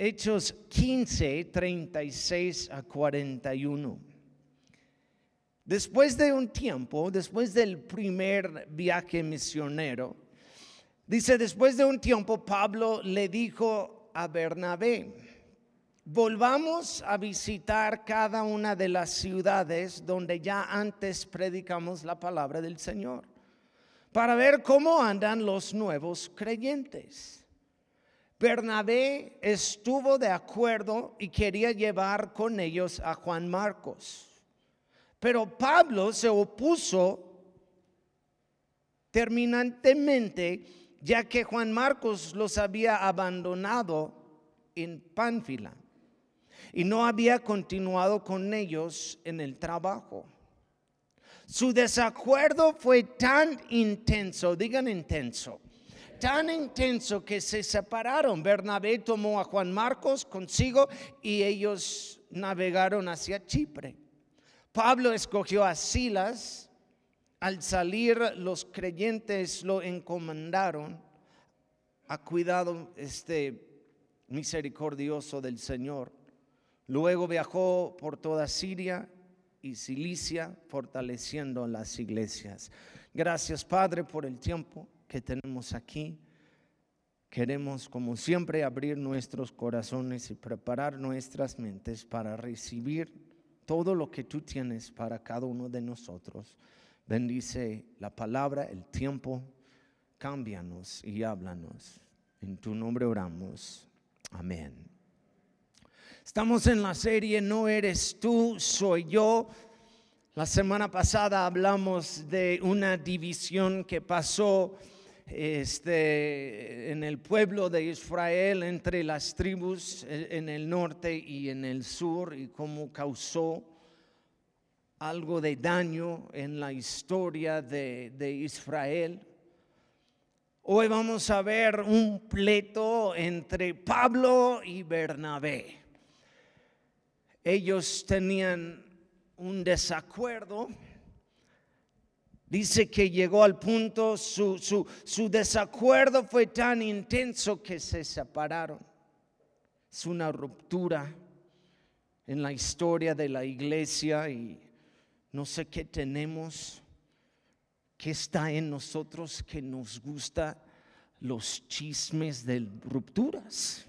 Hechos 15, 36 a 41. Después de un tiempo, después del primer viaje misionero, dice, después de un tiempo, Pablo le dijo a Bernabé, volvamos a visitar cada una de las ciudades donde ya antes predicamos la palabra del Señor, para ver cómo andan los nuevos creyentes. Bernabé estuvo de acuerdo y quería llevar con ellos a Juan Marcos. Pero Pablo se opuso terminantemente ya que Juan Marcos los había abandonado en Pánfila y no había continuado con ellos en el trabajo. Su desacuerdo fue tan intenso, digan intenso, tan intenso que se separaron. Bernabé tomó a Juan Marcos consigo y ellos navegaron hacia Chipre. Pablo escogió a Silas. Al salir los creyentes lo encomendaron a cuidado este misericordioso del Señor. Luego viajó por toda Siria y Cilicia fortaleciendo las iglesias. Gracias Padre por el tiempo que tenemos aquí. Queremos, como siempre, abrir nuestros corazones y preparar nuestras mentes para recibir todo lo que tú tienes para cada uno de nosotros. Bendice la palabra, el tiempo, cámbianos y háblanos. En tu nombre oramos. Amén. Estamos en la serie No eres tú, soy yo. La semana pasada hablamos de una división que pasó este, en el pueblo de Israel entre las tribus en el norte y en el sur y cómo causó algo de daño en la historia de, de Israel. Hoy vamos a ver un pleito entre Pablo y Bernabé. Ellos tenían un desacuerdo Dice que llegó al punto, su, su, desacuerdo fue tan intenso que se separaron. Es una ruptura en la historia de la iglesia y no sé qué tenemos, qué está en nosotros que nos gusta los chismes de rupturas.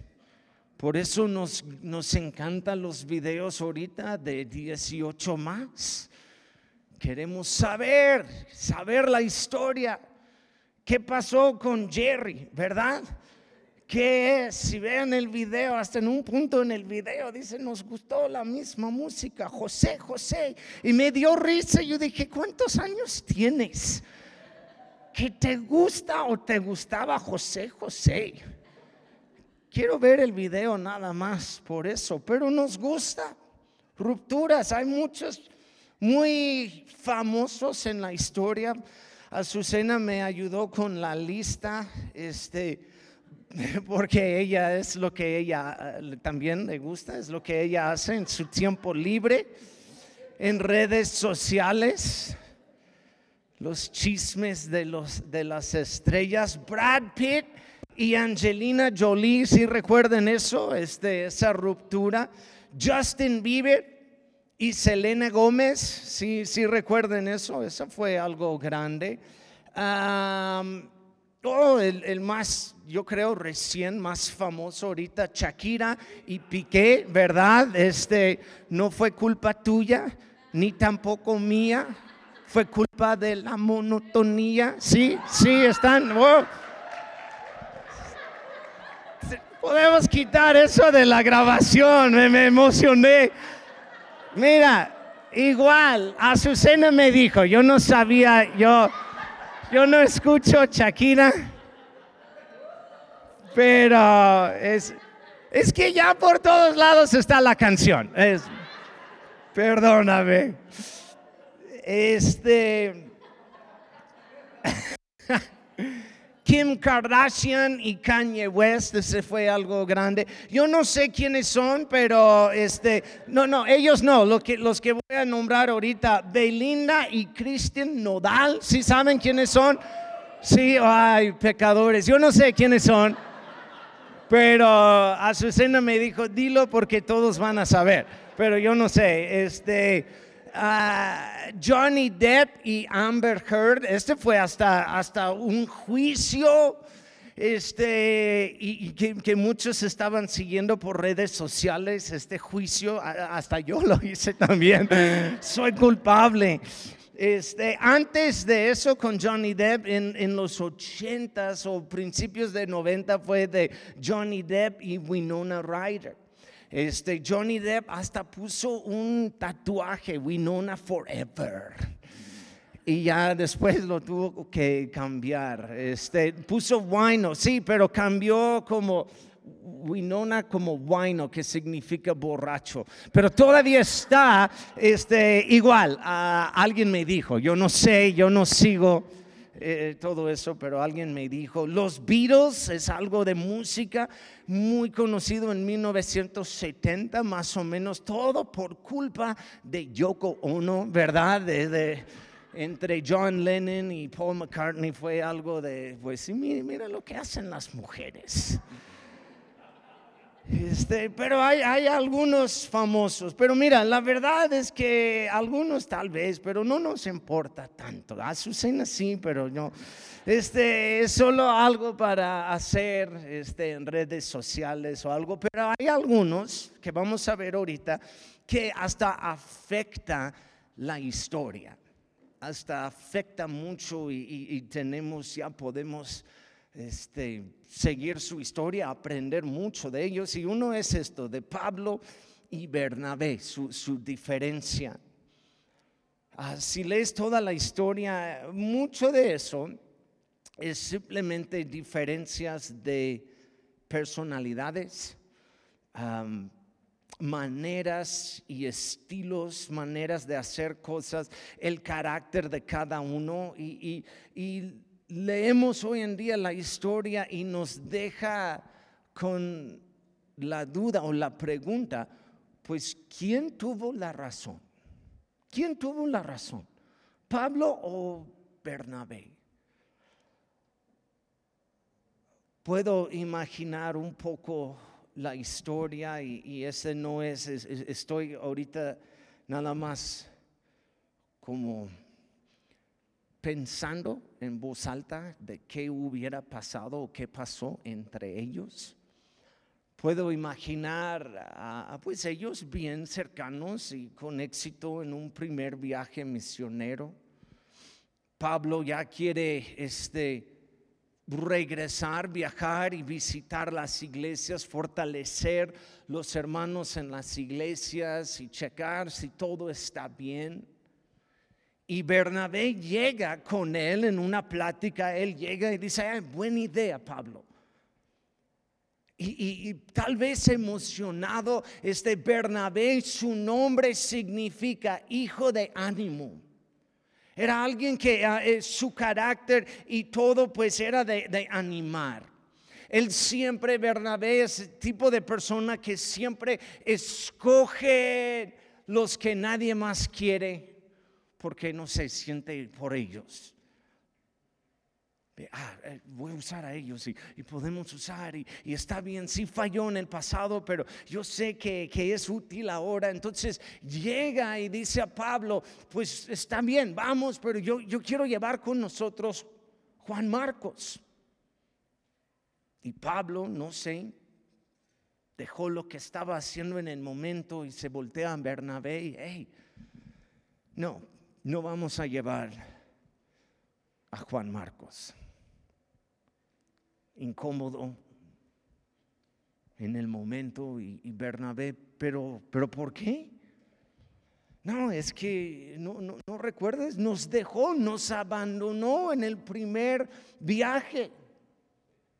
Por eso nos, nos encantan los videos ahorita de 18 más Queremos saber, saber la historia. ¿Qué pasó con Jerry, verdad? ¿Qué es? Si vean el video, hasta en un punto en el video dice, nos gustó la misma música, José, José. Y me dio risa. Yo dije, ¿cuántos años tienes? ¿Que te gusta o te gustaba José, José? Quiero ver el video nada más por eso, pero nos gusta. Rupturas, hay muchos muy famosos en la historia. Azucena me ayudó con la lista, este, porque ella es lo que ella eh, también le gusta, es lo que ella hace en su tiempo libre, en redes sociales, los chismes de, los, de las estrellas, Brad Pitt y Angelina Jolie, si recuerden eso, este, esa ruptura, Justin Bieber y Selena Gómez, si sí, recuerden eso, eso fue algo grande. oh, el, más, yo creo, recién más famoso ahorita, Shakira y Piqué, ¿verdad? Este no fue culpa tuya, ni tampoco mía, fue culpa de la monotonía. Sí, sí, están. Oh. Podemos quitar eso de la grabación, me emocioné. Mira, igual, Azucena me dijo, yo no sabía, yo, yo no escucho Shakira, pero es, es que ya por todos lados está la canción. Es, perdóname. Este. Kim Kardashian y Kanye West, ese fue algo grande. Yo no sé quiénes son, pero este, no, no, ellos no. Lo que, los que voy a nombrar ahorita, Belinda y Christian Nodal, ¿sí saben quiénes son? Sí, ay, pecadores, yo no sé quiénes son. pero Azucena me dijo, dilo porque todos van a saber, pero yo no sé, este, ah, Johnny Depp y Amber Heard, este fue hasta, hasta un juicio este, y, que, muchos estaban siguiendo por redes sociales este juicio, hasta yo lo hice también, soy culpable. Este, antes de eso con Johnny Depp en, en los 80s o principios de 90 fue de Johnny Depp y Winona Ryder. Este, Johnny Depp hasta puso un tatuaje, Winona Forever y ya después lo tuvo que cambiar. Este, puso wino, sí, pero cambió como Winona como wino, que significa borracho. Pero todavía está este, igual. alguien me dijo, yo no sé, yo no sigo eh, todo eso, pero alguien me dijo, los Beatles es algo de música muy conocido en 1970, más o menos, todo por culpa de Yoko Ono, ¿verdad? de entre John Lennon y Paul McCartney fue algo de, pues sí, mira, lo que hacen las mujeres. Este, pero hay, hay, algunos famosos, pero mira, la verdad es que algunos tal vez, pero no nos importa tanto. Azucena sí, pero no. Este es solo algo para hacer este, en redes sociales o algo, pero hay algunos que vamos a ver ahorita que hasta afecta la historia hasta afecta mucho y, tenemos, ya podemos este, seguir su historia, aprender mucho de ellos. Y uno es esto, de Pablo y Bernabé, su, diferencia. Ah, si lees toda la historia, mucho de eso es simplemente diferencias de personalidades, maneras y estilos, maneras de hacer cosas, el carácter de cada uno. Y, leemos hoy en día la historia y nos deja con la duda o la pregunta, pues ¿quién tuvo la razón? ¿Quién tuvo la razón? ¿Pablo o Bernabé? Puedo imaginar un poco la historia y, ese no es, estoy ahorita nada más como pensando en voz alta de qué hubiera pasado o qué pasó entre ellos. Puedo imaginar a, pues ellos bien cercanos y con éxito en un primer viaje misionero. Pablo ya quiere este regresar, viajar y visitar las iglesias, fortalecer los hermanos en las iglesias y checar si todo está bien. Y Bernabé llega con él en una plática, él llega y dice, buena idea, Pablo. Y, tal vez emocionado, este Bernabé, su nombre significa hijo de ánimo. Era alguien que ah, eh, su carácter y todo pues era de, animar. Él siempre, Bernabé, es el tipo de persona que siempre escoge los que nadie más quiere porque no se siente por ellos ah, eh, voy a usar a ellos y, podemos usar y, está bien, sí falló en el pasado, pero yo sé que, es útil ahora. Entonces llega y dice a Pablo, pues está bien, vamos, pero yo, yo quiero llevar con nosotros Juan Marcos. Y Pablo, no sé, dejó lo que estaba haciendo en el momento y se voltea a Bernabé y, hey, no, no vamos a llevar a Juan Marcos incómodo en el momento y, Bernabé, pero, pero ¿por qué? No, es que no, recuerdas, nos dejó, nos abandonó en el primer viaje.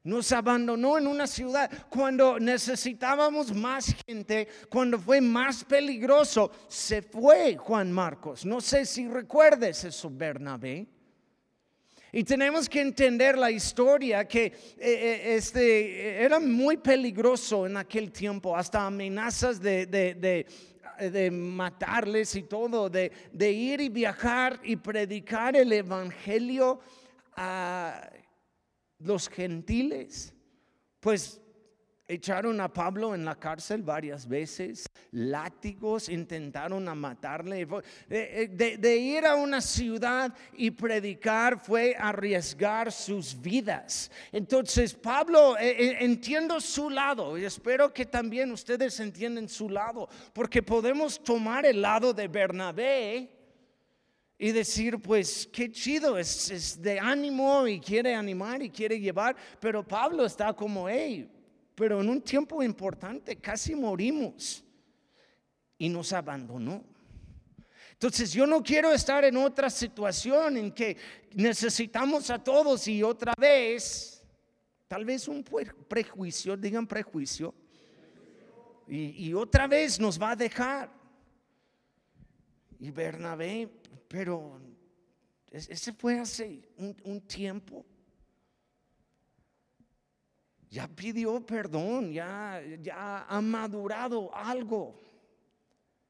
Nos abandonó en una ciudad cuando necesitábamos más gente, cuando fue más peligroso. Se fue Juan Marcos. No sé si recuerdes eso, Bernabé. Y tenemos que entender la historia que eh, eh, este, era muy peligroso en aquel tiempo, hasta amenazas de, de, matarles y todo, de, ir y viajar y predicar el Evangelio a los gentiles. Pues Echaron a Pablo en la cárcel varias veces, látigos, intentaron a matarle. Eh, eh, de, ir a una ciudad y predicar fue arriesgar sus vidas. Entonces, Pablo, eh, entiendo su lado y espero que también ustedes entiendan su lado, porque podemos tomar el lado de Bernabé y decir, pues qué chido, es, es, de ánimo y quiere animar y quiere llevar, pero Pablo está como, hey, pero en un tiempo importante casi morimos y nos abandonó. Entonces yo no quiero estar en otra situación en que necesitamos a todos y otra vez, tal vez un prejuicio, digan prejuicio, y, otra vez nos va a dejar. Y Bernabé, pero ese fue hace un tiempo ya pidió perdón, ya, ya ha madurado algo.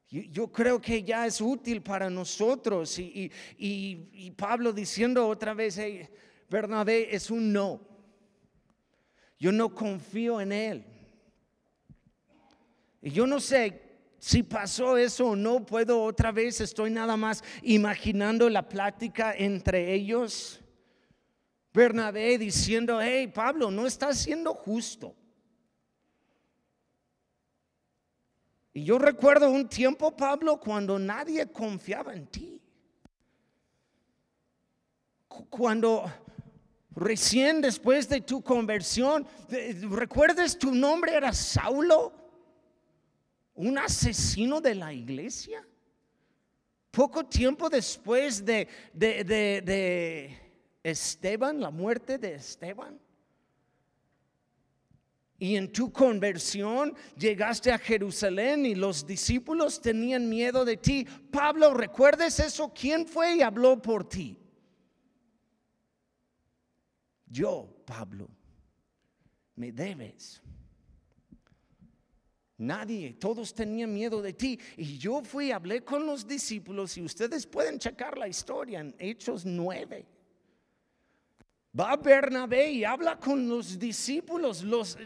Yo creo que ya es útil para nosotros. Y, y, Pablo diciendo otra vez, hey, Bernabé es un no. Yo no confío en él. Y yo no sé si pasó eso o no, puedo otra vez, estoy nada más imaginando la plática entre ellos. Bernabé diciendo, hey Pablo, no estás siendo justo. Y yo recuerdo un tiempo, Pablo, cuando nadie confiaba en ti. Cuando recién después de tu conversión, ¿recuerdas tu nombre era Saulo? Un asesino de la iglesia. Poco tiempo después de, de, de Esteban, la muerte de Esteban. Y en tu conversión llegaste a Jerusalén y los discípulos tenían miedo de ti. Pablo, ¿recuerdes eso? ¿Quién fue y habló por ti? Yo, Pablo, me debes. Nadie, todos tenían miedo de ti. Y yo fui, hablé con los discípulos y ustedes pueden checar la historia en Hechos 9. Va a Bernabé y habla con los discípulos, los,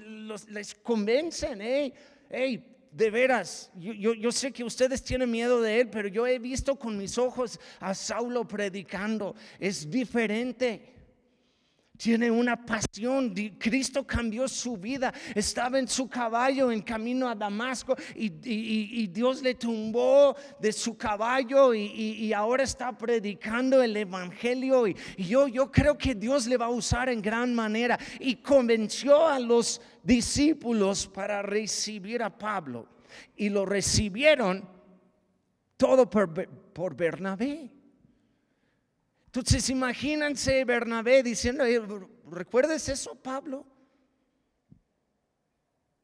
les convencen, hey, hey, de veras, yo, yo, sé que ustedes tienen miedo de él, pero yo he visto con mis ojos a Saulo predicando, es diferente tiene una pasión. Cristo cambió su vida. Estaba en su caballo en camino a Damasco y, Dios le tumbó de su caballo y, ahora está predicando el Evangelio. Y, yo, yo creo que Dios le va a usar en gran manera. Y convenció a los discípulos para recibir a Pablo. Y lo recibieron todo por, por Bernabé. Entonces imagínense Bernabé diciendo, ¿recuerdes eso, Pablo?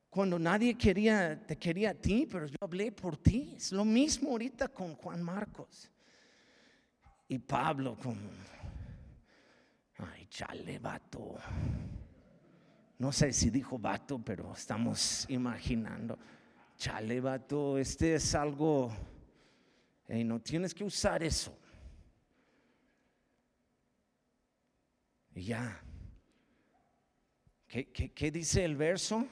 Cuando nadie quería, te quería a ti, pero yo hablé por ti. Es lo mismo ahorita con Juan Marcos. Y Pablo como, ay, chale, vato. No sé si dijo vato, pero estamos imaginando. Chale, vato, este es algo, y no tienes que usar eso. Ya. ¿Qué, dice el verso?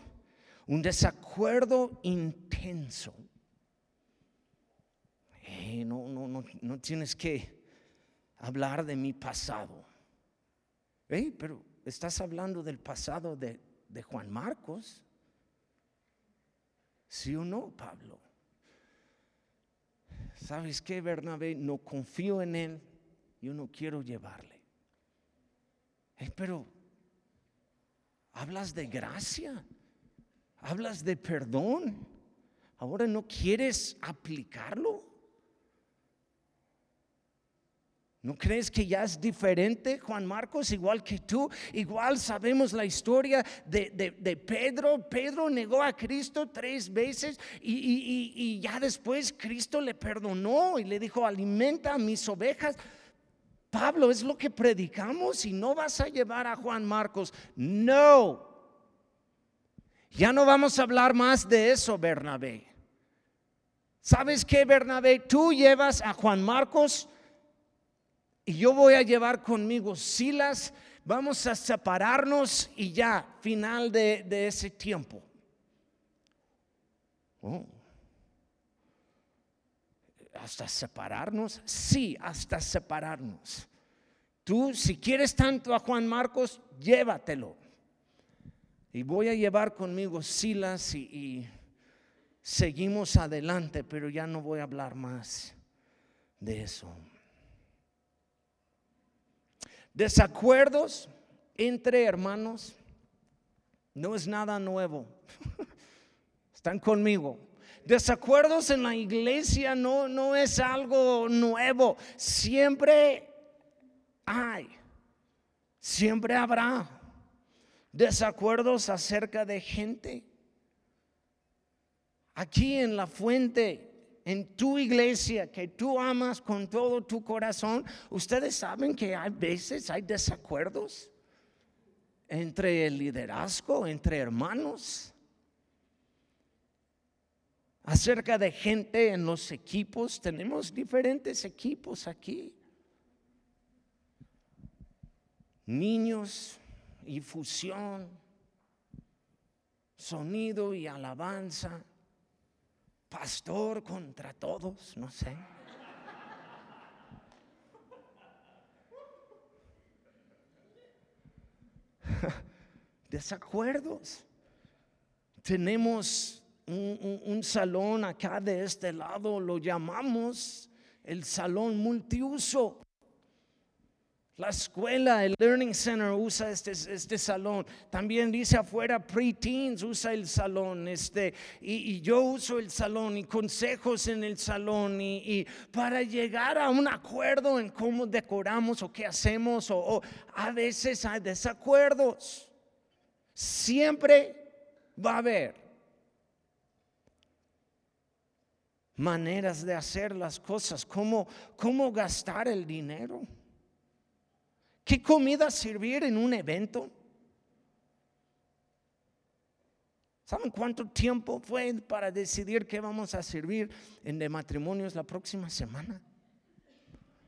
Un desacuerdo intenso. no, no, no, no tienes que hablar de mi pasado. pero estás hablando del pasado de, de Juan Marcos. ¿Sí o no, Pablo? ¿Sabes qué, Bernabé? No confío en él. Yo no quiero llevarle pero hablas de gracia, hablas de perdón. Ahora no quieres aplicarlo. ¿No crees que ya es diferente, Juan Marcos, igual que tú? Igual sabemos la historia de, Pedro. Pedro negó a Cristo tres veces y, y, ya después Cristo le perdonó y le dijo, alimenta mis ovejas. Pablo, es lo que predicamos y no vas a llevar a Juan Marcos. No. Ya no vamos a hablar más de eso, Bernabé. ¿Sabes qué, Bernabé? Tú llevas a Juan Marcos y yo voy a llevar conmigo Silas. Vamos a separarnos y ya, final de, de ese tiempo. Oh. ¿Hasta separarnos? Sí, hasta separarnos. Tú, si quieres tanto a Juan Marcos, llévatelo. Y voy a llevar conmigo Silas y, y seguimos adelante, pero ya no voy a hablar más de eso. Desacuerdos entre hermanos no es nada nuevo. Están conmigo. Desacuerdos en la iglesia no, no es algo nuevo. Siempre hay, siempre habrá desacuerdos acerca de gente. Aquí en la fuente en tu iglesia que tú amas con todo tu corazón, ustedes saben que hay veces hay desacuerdos entre el liderazgo, entre hermanos, acerca de gente en los equipos. Tenemos diferentes equipos aquí. Niños y fusión, sonido y alabanza pastor contra todos, no sé. Desacuerdos. Tenemos un, salón acá de este lado, lo llamamos el salón multiuso. La escuela, el Learning Center usa este, este salón. También dice afuera, preteens usa el salón. Este, y, yo uso el salón y consejos en el salón. Y, para llegar a un acuerdo en cómo decoramos o qué hacemos, o a veces hay desacuerdos. Siempre va a haber maneras de hacer las cosas, cómo, cómo gastar el dinero. ¿Qué comida servir en un evento? ¿Saben cuánto tiempo fue para decidir qué vamos a servir en de matrimonios la próxima semana?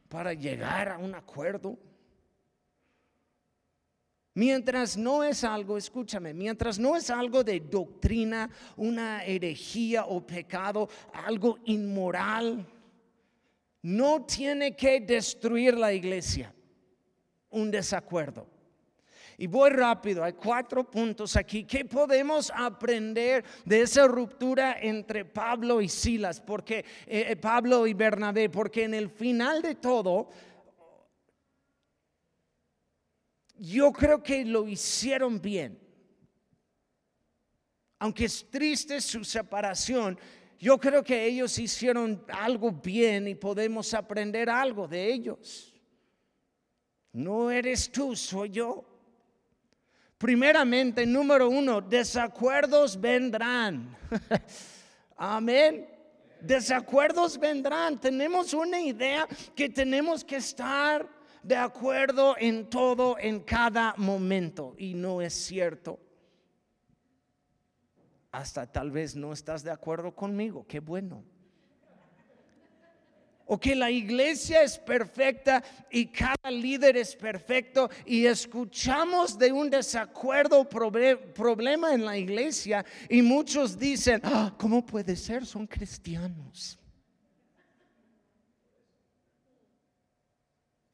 Para llegar a un acuerdo. Mientras no es algo, escúchame, mientras no es algo de doctrina, una herejía o pecado, algo inmoral, no tiene que destruir la iglesia un desacuerdo. Y voy rápido, hay cuatro puntos aquí. ¿Qué podemos aprender de esa ruptura entre Pablo y Silas? Porque eh, eh, Pablo y Bernabé, porque en el final de todo, yo creo que lo hicieron bien. Aunque es triste su separación, yo creo que ellos hicieron algo bien y podemos aprender algo de ellos. No eres tú, soy yo. Primeramente, número uno, desacuerdos vendrán. Amén. Desacuerdos vendrán. Tenemos una idea que tenemos que estar de acuerdo en todo, en cada momento. Y no es cierto. Hasta tal vez no estás de acuerdo conmigo. Qué bueno o que la iglesia es perfecta y cada líder es perfecto y escuchamos de un desacuerdo, problema en la iglesia y muchos dicen, ah, ¿cómo puede ser? Son cristianos.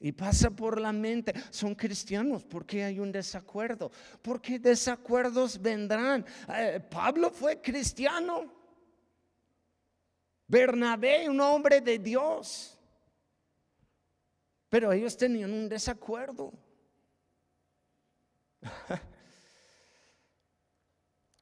Y pasa por la mente, son cristianos, ¿por qué hay un desacuerdo? Porque desacuerdos vendrán. Eh, Pablo fue cristiano. Bernabé, un hombre de Dios. Pero ellos tenían un desacuerdo.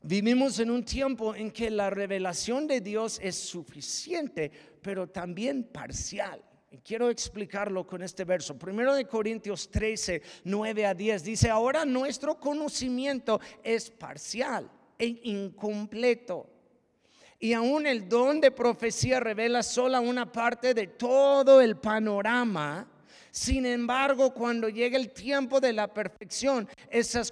Vivimos en un tiempo en que la revelación de Dios es suficiente, pero también parcial. Y quiero explicarlo con este verso. Primero de Corintios 13, 9 a 10 dice, ahora nuestro conocimiento es parcial e incompleto y aún el don de profecía revela sola una parte de todo el panorama. Sin embargo, cuando llegue el tiempo de la perfección, esas,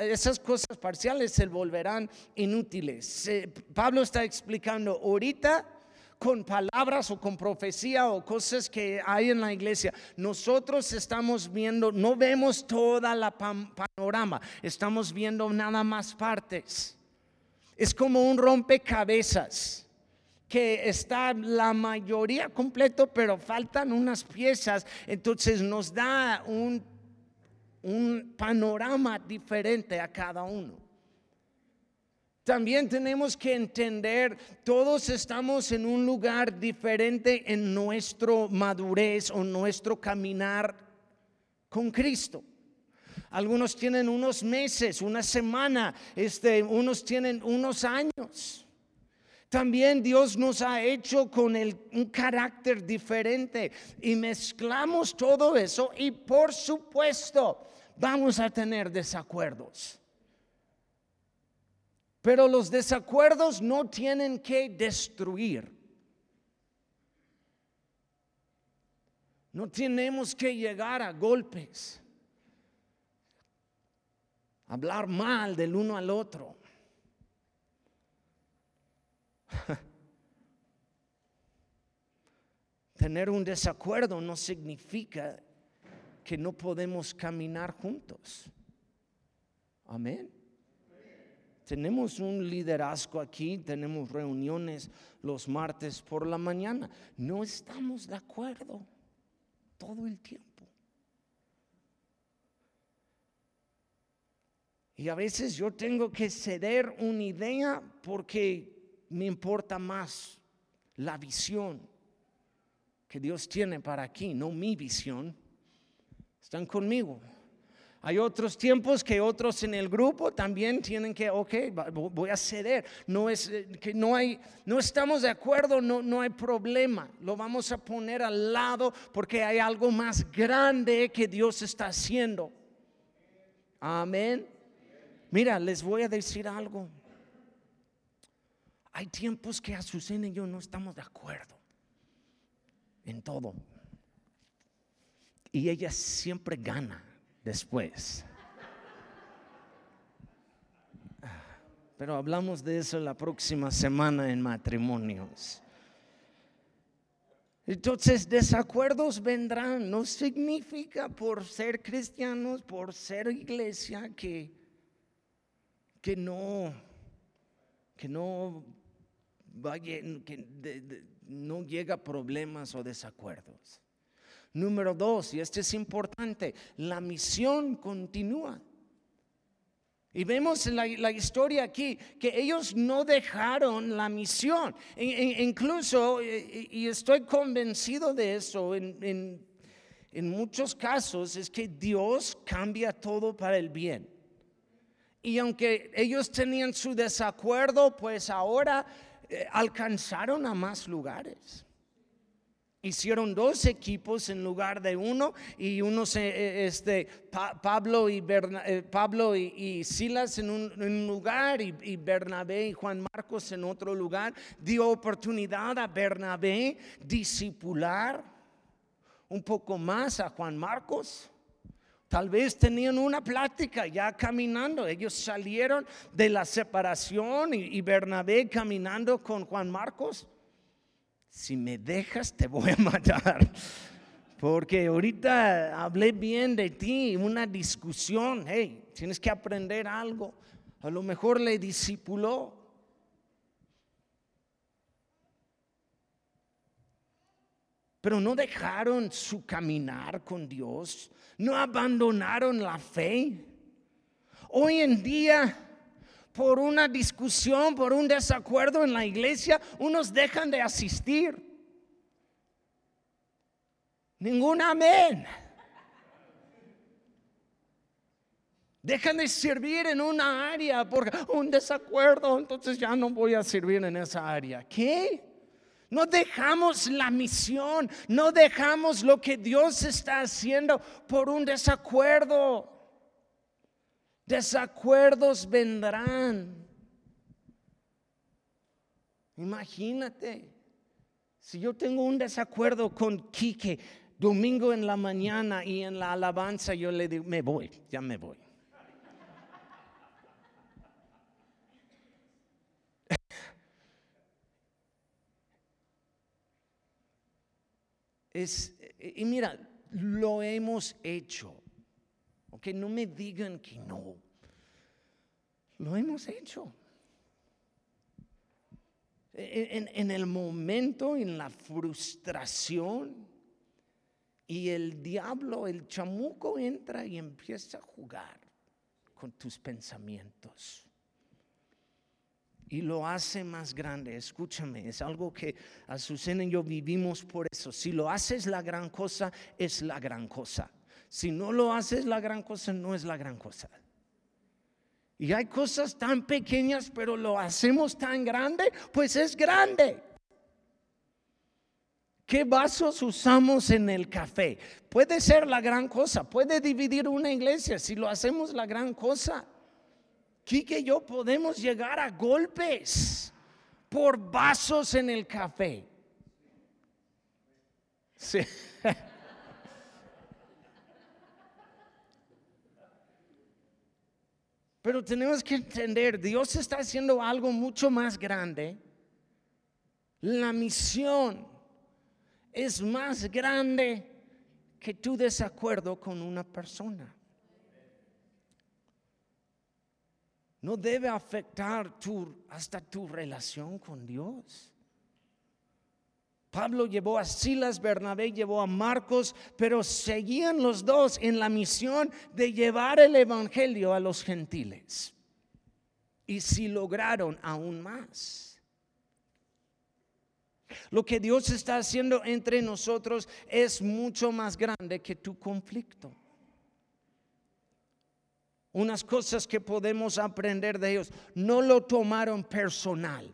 esas cosas parciales se volverán inútiles. Pablo está explicando ahorita con palabras o con profecía o cosas que hay en la iglesia. Nosotros estamos viendo, no vemos toda la panorama, estamos viendo nada más partes. Es como un rompecabezas que está la mayoría completo, pero faltan unas piezas. Entonces nos da un, un panorama diferente a cada uno. También tenemos que entender, todos estamos en un lugar diferente en nuestro madurez o nuestro caminar con Cristo. Algunos tienen unos meses, una semana, este, unos tienen unos años. También Dios nos ha hecho con el, un carácter diferente y mezclamos todo eso y por supuesto vamos a tener desacuerdos. Pero los desacuerdos no tienen que destruir. No tenemos que llegar a golpes, hablar mal del uno al otro. Tener un desacuerdo no significa que no podemos caminar juntos. Amén. Tenemos un liderazgo aquí, tenemos reuniones los martes por la mañana. No estamos de acuerdo todo el tiempo. Y a veces yo tengo que ceder una idea porque me importa más la visión que Dios tiene para aquí, no mi visión. ¿Están conmigo? Hay otros tiempos que otros en el grupo también tienen que, ok, voy a ceder. No es eh, que no hay, no estamos de acuerdo, no, no hay problema. Lo vamos a poner al lado porque hay algo más grande que Dios está haciendo. Amén. Mira, les voy a decir algo. Hay tiempos que Azucena y yo no estamos de acuerdo en todo. Y ella siempre gana después. Pero hablamos de eso la próxima semana en matrimonios. Entonces, desacuerdos vendrán. No significa por ser cristianos, por ser iglesia, que, que no, que no vaya, que no llega problemas o desacuerdos. Número dos, y este es importante, la misión continúa. Y vemos la, la historia aquí que ellos no dejaron la misión. incluso, y estoy convencido de eso, en, en muchos casos es que Dios cambia todo para el bien. Y aunque ellos tenían su desacuerdo, pues ahora eh, alcanzaron a más lugares. Hicieron dos equipos en lugar de uno y unos, eh, este, Pablo, y, eh, Pablo y, Silas en un, lugar y, y, Bernabé y Juan Marcos en otro lugar. Dio oportunidad a Bernabé discipular un poco más a Juan Marcos. Tal vez tenían una plática ya caminando. Ellos salieron de la separación y Bernabé caminando con Juan Marcos si me dejas te voy a matar. Porque ahorita hablé bien de ti, una discusión, hey, tienes que aprender algo. A lo mejor le discipuló. Pero no dejaron su caminar con Dios, no abandonaron la fe. Hoy en día por una discusión, por un desacuerdo en la iglesia, unos dejan de asistir. Ningún amén. Dejan de servir en una área por un desacuerdo, entonces ya no voy a servir en esa área. ¿Qué? No dejamos la misión, no dejamos lo que Dios está haciendo por un desacuerdo. Desacuerdos vendrán. Imagínate, si yo tengo un desacuerdo con Quique domingo en la mañana y en la alabanza yo le digo, me voy, ya me voy. Es, y mira, lo hemos hecho. Que no me digan que no. Lo hemos hecho. en, en el momento, en la frustración. Y el diablo, el chamuco entra y empieza a jugar con tus pensamientos. Y lo hace más grande. Escúchame, es algo que Azucena y yo vivimos por eso. Si lo haces la gran cosa, es la gran cosa. Si no lo haces la gran cosa, no es la gran cosa. Y hay cosas tan pequeñas, pero lo hacemos tan grande, pues es grande. ¿Qué vasos usamos en el café? Puede ser la gran cosa, puede dividir una iglesia si lo hacemos la gran cosa. Quique y yo podemos llegar a golpes por vasos en el café. Sí. Pero tenemos que entender, Dios está haciendo algo mucho más grande. La misión es más grande que tu desacuerdo con una persona. No debe afectar tu, hasta tu relación con Dios. Pablo llevó a Silas, Bernabé llevó a Marcos, pero seguían los dos en la misión de llevar el Evangelio a los gentiles. Y si lograron aún más. Lo que Dios está haciendo entre nosotros es mucho más grande que tu conflicto. Unas cosas que podemos aprender de ellos. No lo tomaron personal.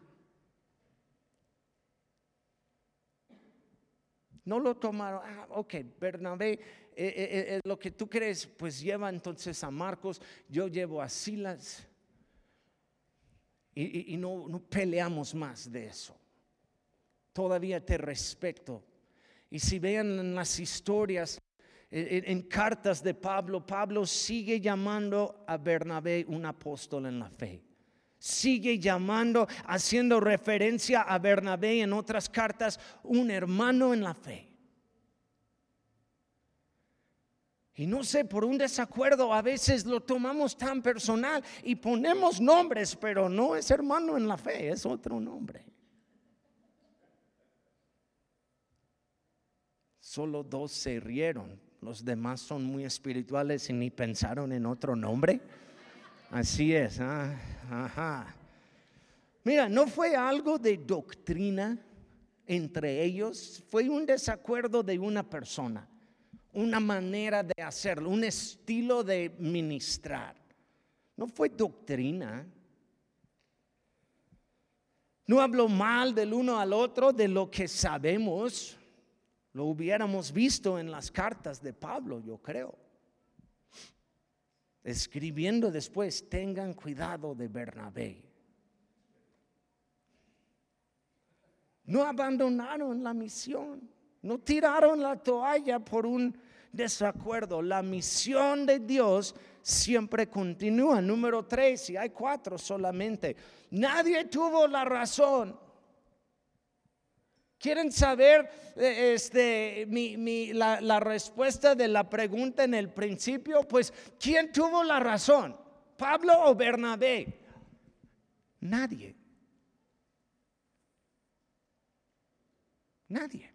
No lo tomaron, ah, ok, Bernabé, eh, eh, eh, lo que tú crees, pues lleva entonces a Marcos, yo llevo a Silas. Y, no, no peleamos más de eso. Todavía te respeto. Y si vean en las historias, en, cartas de Pablo, Pablo sigue llamando a Bernabé un apóstol en la fe sigue llamando, haciendo referencia a Bernabé en otras cartas, un hermano en la fe. Y no sé, por un desacuerdo a veces lo tomamos tan personal y ponemos nombres, pero no es hermano en la fe, es otro nombre. Solo dos se rieron, los demás son muy espirituales y ni pensaron en otro nombre. Así es. Ah, ajá. Mira, no fue algo de doctrina entre ellos, fue un desacuerdo de una persona, una manera de hacerlo, un estilo de ministrar. No fue doctrina. No habló mal del uno al otro de lo que sabemos. Lo hubiéramos visto en las cartas de Pablo, yo creo escribiendo después, tengan cuidado de Bernabé. No abandonaron la misión, no tiraron la toalla por un desacuerdo. La misión de Dios siempre continúa. Número tres, y hay cuatro solamente. Nadie tuvo la razón ¿Quieren saber eh, este, la, la respuesta de la pregunta en el principio? Pues, ¿quién tuvo la razón? ¿Pablo o Bernabé? Nadie. Nadie.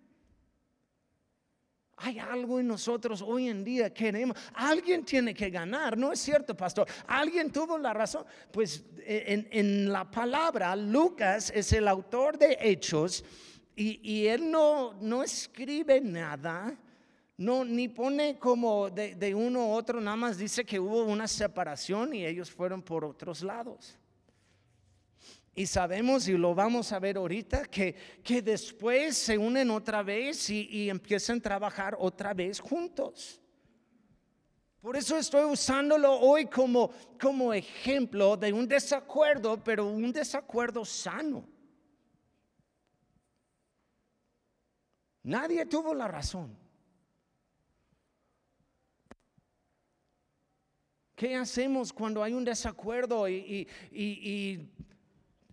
Hay algo en nosotros hoy en día que queremos. Alguien tiene que ganar, ¿no es cierto, pastor? Alguien tuvo la razón. Pues eh, en, en la palabra, Lucas es el autor de Hechos y, él no, no escribe nada, no, ni pone como de, uno u otro, nada más dice que hubo una separación y ellos fueron por otros lados. Y sabemos, y lo vamos a ver ahorita, que, que después se unen otra vez y, y, empiezan a trabajar otra vez juntos. Por eso estoy usándolo hoy como, como ejemplo de un desacuerdo, pero un desacuerdo sano. Nadie tuvo la razón. ¿Qué hacemos cuando hay un desacuerdo y,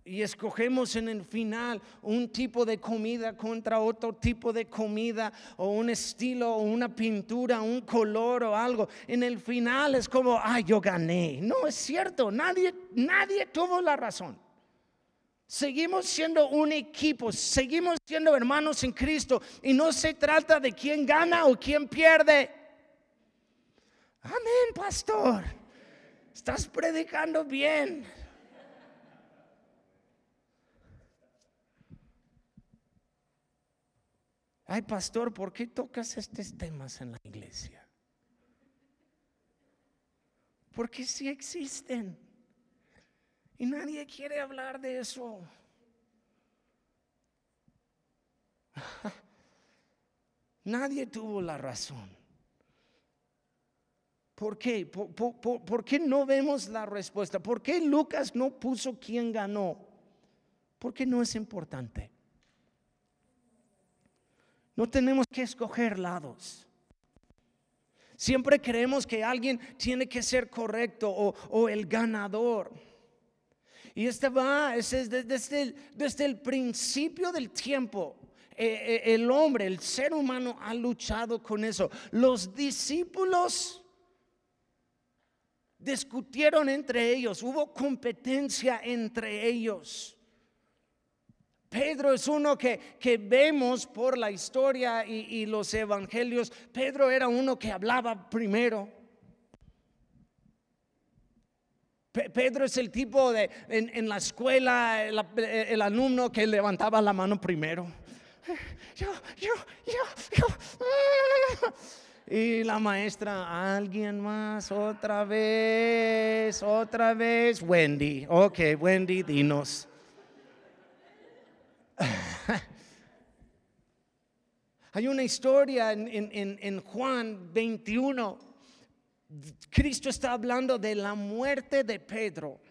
escogemos en el final un tipo de comida contra otro tipo de comida o un estilo o una pintura, un color o algo? En el final es como, ay, yo gané. No es cierto, nadie, nadie tuvo la razón. Seguimos siendo un equipo, seguimos siendo hermanos en Cristo y no se trata de quién gana o quién pierde. Amén, pastor. Estás predicando bien. Ay, pastor, ¿por qué tocas estos temas en la iglesia? Porque sí existen. Y nadie quiere hablar de eso. Nadie tuvo la razón. ¿Por qué? ¿Por, qué no vemos la respuesta? ¿Por qué Lucas no puso quién ganó? Porque no es importante. No tenemos que escoger lados. Siempre creemos que alguien tiene que ser correcto o, el ganador. Y este va, es desde, el, desde el principio del tiempo. Eh, eh, el hombre, el ser humano ha luchado con eso. Los discípulos discutieron entre ellos, hubo competencia entre ellos. Pedro es uno que, vemos por la historia y, los evangelios. Pedro era uno que hablaba primero. Pedro es el tipo de, en, la escuela, el, alumno que levantaba la mano primero. Yo, yo, yo, yo. Y la maestra, alguien más, otra vez, otra vez. Wendy, ok, Wendy, dinos. Hay una historia en, Juan 21. Cristo está hablando de la muerte de Pedro.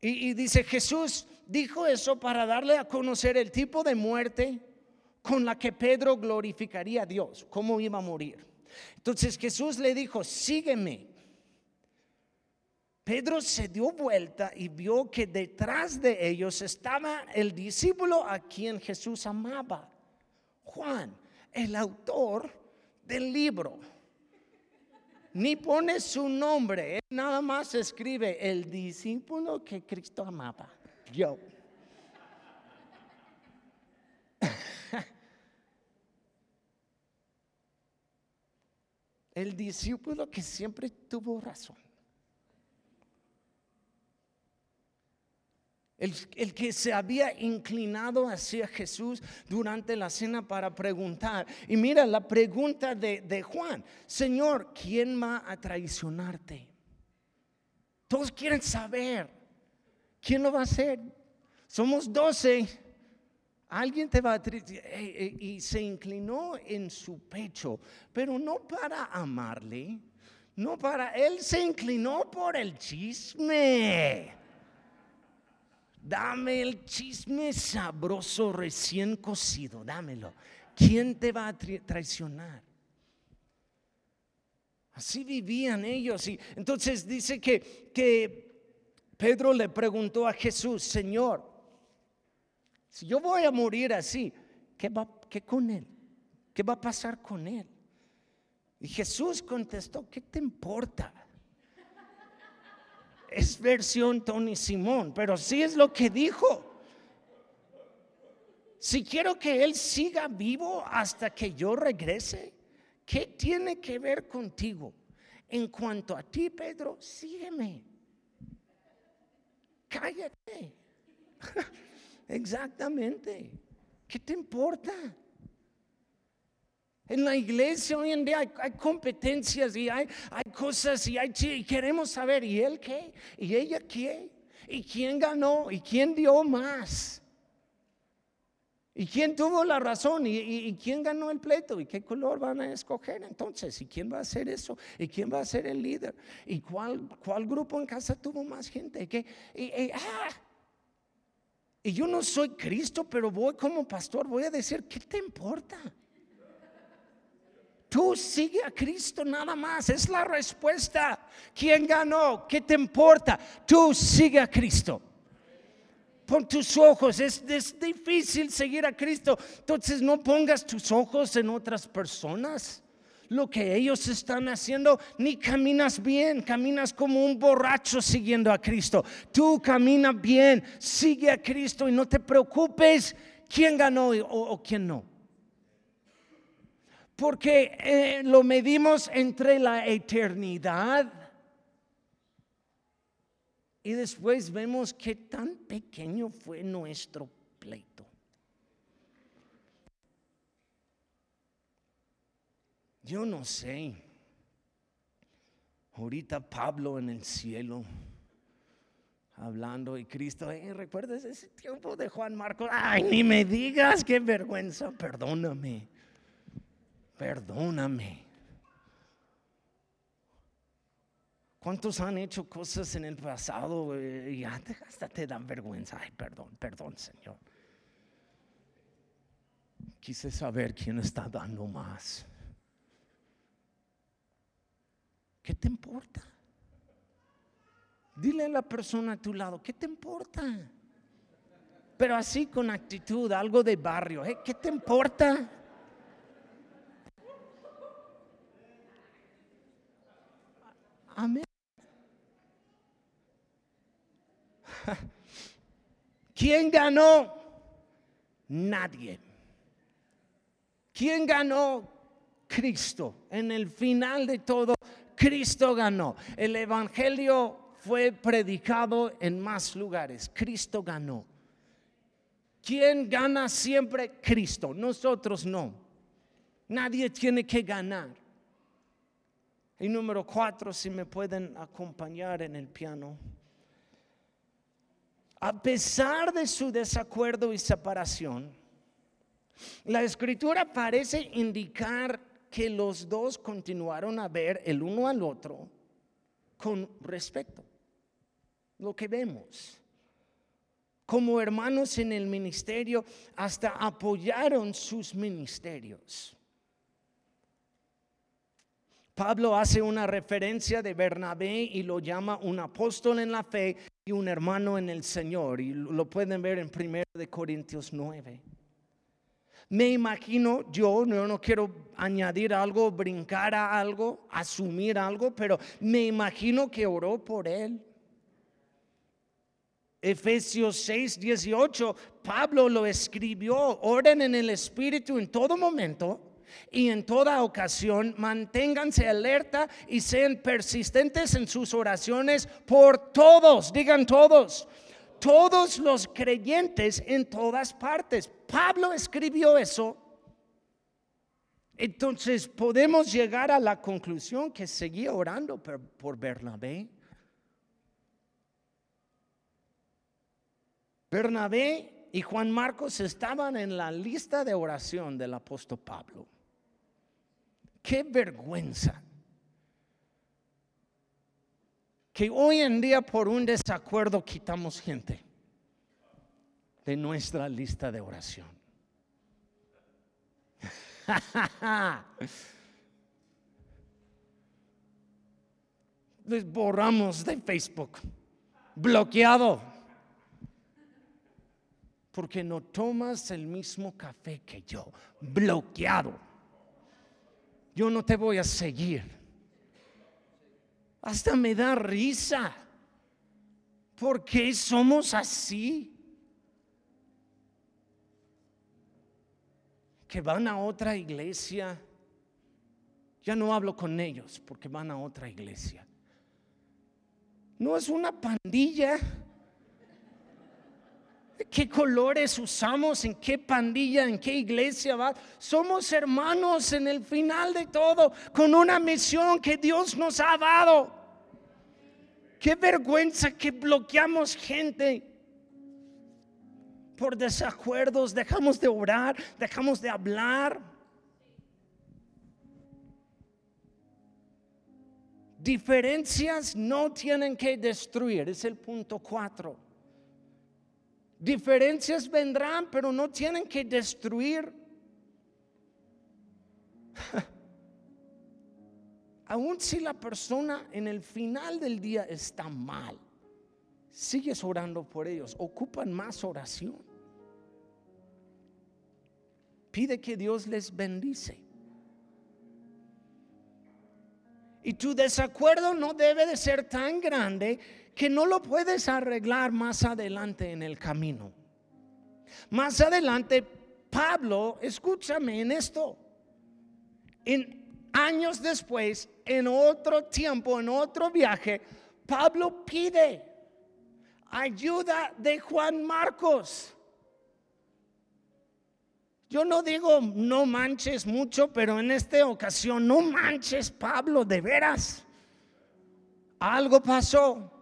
Y, dice, Jesús dijo eso para darle a conocer el tipo de muerte con la que Pedro glorificaría a Dios, cómo iba a morir. Entonces Jesús le dijo, sígueme. Pedro se dio vuelta y vio que detrás de ellos estaba el discípulo a quien Jesús amaba, Juan, el autor del libro. Ni pone su nombre, él nada más escribe el discípulo que Cristo amaba, yo. el discípulo que siempre tuvo razón. El, que se había inclinado hacia Jesús durante la cena para preguntar. Y mira la pregunta de, de Juan, Señor, ¿quién va a traicionarte? Todos quieren saber, ¿quién lo va a hacer? Somos doce. Alguien te va a traicionar. Y se inclinó en su pecho, pero no para amarle, no para, él se inclinó por el chisme. Dame el chisme sabroso recién cocido, dámelo. ¿Quién te va a traicionar? Así vivían ellos. Y entonces dice que, que Pedro le preguntó a Jesús, Señor, si yo voy a morir así, ¿qué va qué con él? ¿Qué va a pasar con él? Y Jesús contestó, ¿qué te importa? Es versión Tony Simón, pero sí es lo que dijo. Si quiero que Él siga vivo hasta que yo regrese, ¿qué tiene que ver contigo? En cuanto a ti, Pedro, sígueme. Cállate. Exactamente. ¿Qué te importa? En la iglesia hoy en día hay, competencias y hay, cosas y, hay, y queremos saber, ¿y él qué? ¿Y ella qué? ¿Y quién ganó? ¿Y quién dio más? ¿Y quién tuvo la razón? ¿Y, quién ganó el pleito? ¿Y qué color van a escoger entonces? ¿Y quién va a hacer eso? ¿Y quién va a ser el líder? ¿Y cuál, cuál grupo en casa tuvo más gente? Ah, y yo no soy Cristo, pero voy como pastor, voy a decir, ¿qué te importa? Tú sigue a Cristo nada más. Es la respuesta. ¿Quién ganó? ¿Qué te importa? Tú sigue a Cristo. Pon tus ojos. Es, es difícil seguir a Cristo. Entonces no pongas tus ojos en otras personas. lo que ellos están haciendo, ni caminas bien, caminas como un borracho siguiendo a Cristo. Tú camina bien, sigue a Cristo y no te preocupes quién ganó o, quién no. Porque eh, lo medimos entre la eternidad y después vemos qué tan pequeño fue nuestro pleito. Yo no sé. Ahorita Pablo en el cielo hablando y Cristo, hey, ¿recuerdas ese tiempo de Juan Marcos? Ay, ni me digas, qué vergüenza, perdóname, perdóname. ¿Cuántos han hecho cosas en el pasado y hasta te dan vergüenza? Ay, perdón, perdón, Señor. Quise saber quién está dando más. ¿Qué te importa? Dile a la persona a tu lado, ¿qué te importa? Pero así con actitud, algo de barrio, ¿eh? ¿qué te importa? Amén. ¿Quién ganó? Nadie. ¿Quién ganó? Cristo. En el final de todo, Cristo ganó. El Evangelio fue predicado en más lugares. Cristo ganó. ¿Quién gana siempre? Cristo. Nosotros no. Nadie tiene que ganar. Y número cuatro, si me pueden acompañar en el piano. A pesar de su desacuerdo y separación, la escritura parece indicar que los dos continuaron a ver el uno al otro con respeto. Lo que vemos. Como hermanos en el ministerio, hasta apoyaron sus ministerios. Pablo hace una referencia de Bernabé y lo llama un apóstol en la fe y un hermano en el Señor. Y lo pueden ver en 1 Corintios 9. Me imagino, yo no, no quiero añadir algo, brincar a algo, asumir algo, pero me imagino que oró por él. Efesios 6, 18, Pablo lo escribió, orden en el Espíritu en todo momento y en toda ocasión, manténganse alerta y sean persistentes en sus oraciones por todos, digan todos, todos los creyentes en todas partes. Pablo escribió eso. Entonces podemos llegar a la conclusión que seguía orando por, Bernabé. Bernabé y Juan Marcos estaban en la lista de oración del apóstol Pablo. Qué vergüenza que hoy en día por un desacuerdo quitamos gente de nuestra lista de oración. Les borramos de Facebook, bloqueado, porque no tomas el mismo café que yo, bloqueado. Yo no te voy a seguir. Hasta me da risa. ¿Por qué somos así? Que van a otra iglesia. Ya no hablo con ellos porque van a otra iglesia. No es una pandilla. ¿Qué colores usamos? ¿En qué pandilla? ¿En qué iglesia va? Somos hermanos en el final de todo, con una misión que Dios nos ha dado. Qué vergüenza que bloqueamos gente por desacuerdos, dejamos de orar, dejamos de hablar. Diferencias no tienen que destruir, es el punto cuatro. Diferencias vendrán, pero no tienen que destruir. Aún si la persona en el final del día está mal, sigues orando por ellos, ocupan más oración. Pide que Dios les bendice. Y tu desacuerdo no debe de ser tan grande que no lo puedes arreglar más adelante en el camino. Más adelante, Pablo, escúchame en esto, en años después, en otro tiempo, en otro viaje, Pablo pide ayuda de Juan Marcos. Yo no digo no manches mucho, pero en esta ocasión no manches, Pablo, de veras. Algo pasó.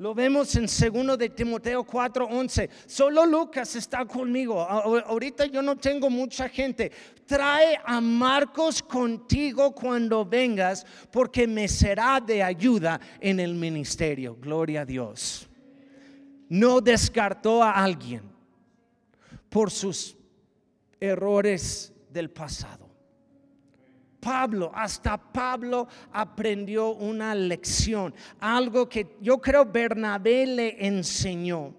Lo vemos en 2 de Timoteo 4:11. Solo Lucas está conmigo. Ahorita yo no tengo mucha gente. Trae a Marcos contigo cuando vengas porque me será de ayuda en el ministerio. Gloria a Dios. No descartó a alguien por sus errores del pasado. Pablo, hasta Pablo aprendió una lección, algo que yo creo Bernabé le enseñó.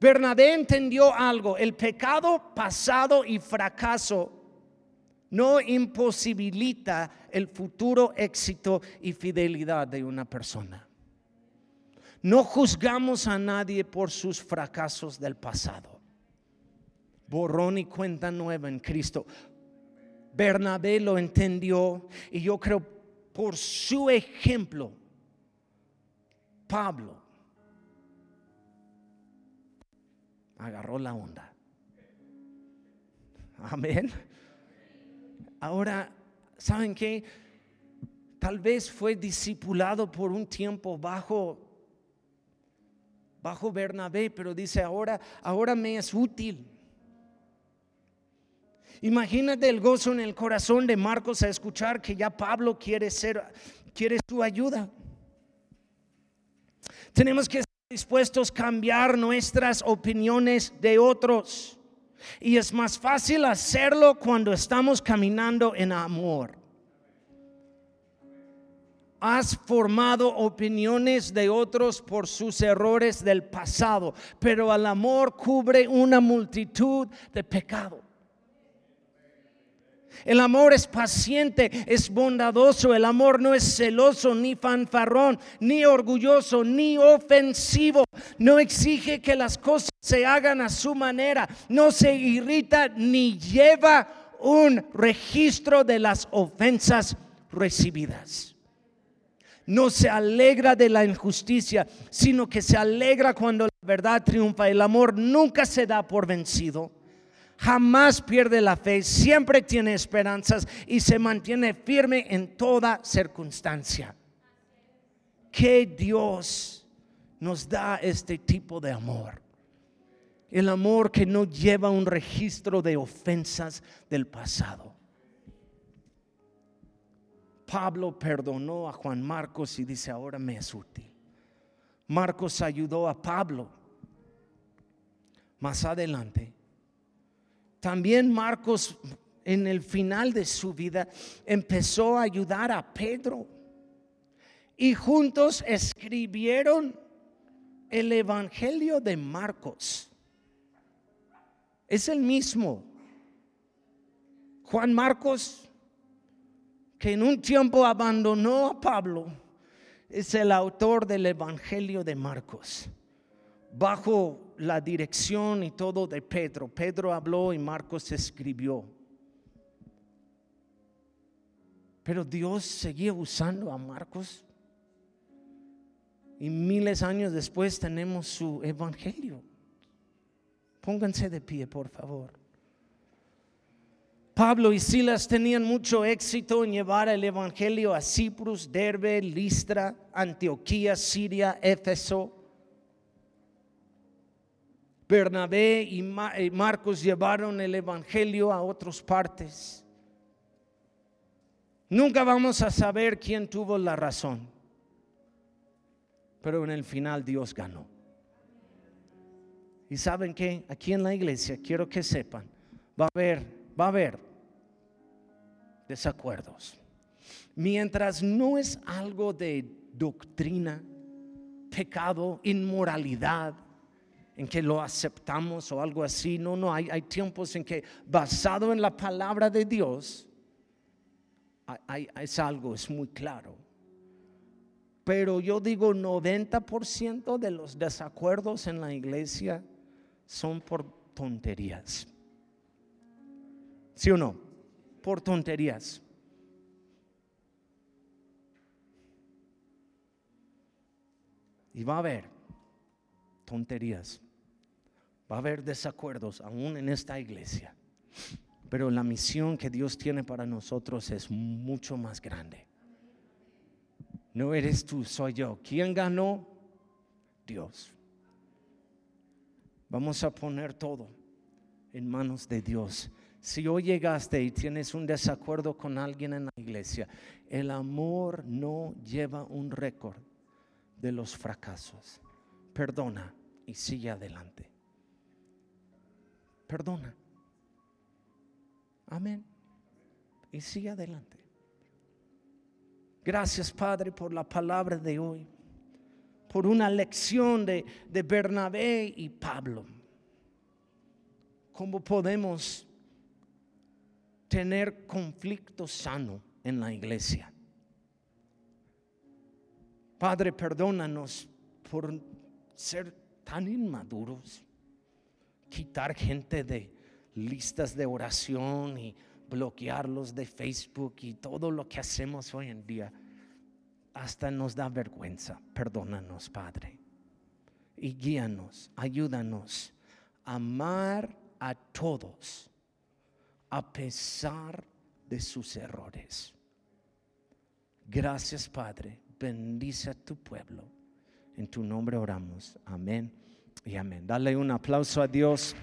Bernabé entendió algo, el pecado pasado y fracaso no imposibilita el futuro éxito y fidelidad de una persona. No juzgamos a nadie por sus fracasos del pasado. Borrón y cuenta nueva en Cristo. Bernabé lo entendió y yo creo por su ejemplo, Pablo agarró la onda. Amén. Ahora, ¿saben qué? Tal vez fue discipulado por un tiempo bajo bajo Bernabé, pero dice ahora ahora me es útil. Imagínate el gozo en el corazón de Marcos a escuchar que ya Pablo quiere ser, quiere su ayuda. Tenemos que estar dispuestos a cambiar nuestras opiniones de otros. Y es más fácil hacerlo cuando estamos caminando en amor. Has formado opiniones de otros por sus errores del pasado, pero el amor cubre una multitud de pecados. El amor es paciente, es bondadoso. El amor no es celoso, ni fanfarrón, ni orgulloso, ni ofensivo. No exige que las cosas se hagan a su manera. No se irrita ni lleva un registro de las ofensas recibidas. No se alegra de la injusticia, sino que se alegra cuando la verdad triunfa. El amor nunca se da por vencido jamás pierde la fe, siempre tiene esperanzas y se mantiene firme en toda circunstancia. Que Dios nos da este tipo de amor. El amor que no lleva un registro de ofensas del pasado. Pablo perdonó a Juan Marcos y dice, ahora me es útil. Marcos ayudó a Pablo. Más adelante, también Marcos en el final de su vida empezó a ayudar a Pedro. Y juntos escribieron el Evangelio de Marcos. Es el mismo. Juan Marcos, que en un tiempo abandonó a Pablo, es el autor del Evangelio de Marcos. Bajo la dirección y todo de Pedro. Pedro habló y Marcos escribió. Pero Dios seguía usando a Marcos. Y miles de años después tenemos su evangelio. Pónganse de pie, por favor. Pablo y Silas tenían mucho éxito en llevar el evangelio a Ciprus, Derbe, Listra, Antioquía, Siria, Éfeso. Bernabé y Marcos llevaron el Evangelio a otras partes. Nunca vamos a saber quién tuvo la razón, pero en el final Dios ganó. Y saben que aquí en la iglesia quiero que sepan, va a haber, va a haber desacuerdos. Mientras no es algo de doctrina, pecado, inmoralidad, en que lo aceptamos o algo así. No, no, hay, tiempos en que basado en la palabra de Dios hay- es algo, es muy claro. Pero yo digo 90% de los desacuerdos en la iglesia son por tonterías. ¿Sí o no? Por tonterías. Y va a haber tonterías. Va a haber desacuerdos aún en esta iglesia. Pero la misión que Dios tiene para nosotros es mucho más grande. No eres tú, soy yo. ¿Quién ganó? Dios. Vamos a poner todo en manos de Dios. Si hoy llegaste y tienes un desacuerdo con alguien en la iglesia, el amor no lleva un récord de los fracasos. Perdona y sigue adelante. Perdona. Amén. Y sigue adelante. Gracias, Padre, por la palabra de hoy, por una lección de, de Bernabé y Pablo. ¿Cómo podemos tener conflicto sano en la iglesia? Padre, perdónanos por ser tan inmaduros, quitar gente de listas de oración y bloquearlos de Facebook y todo lo que hacemos hoy en día. Hasta nos da vergüenza. Perdónanos, Padre. Y guíanos, ayúdanos a amar a todos a pesar de sus errores. Gracias, Padre. Bendice a tu pueblo. En tu nombre oramos. Amén y amén. Dale un aplauso a Dios.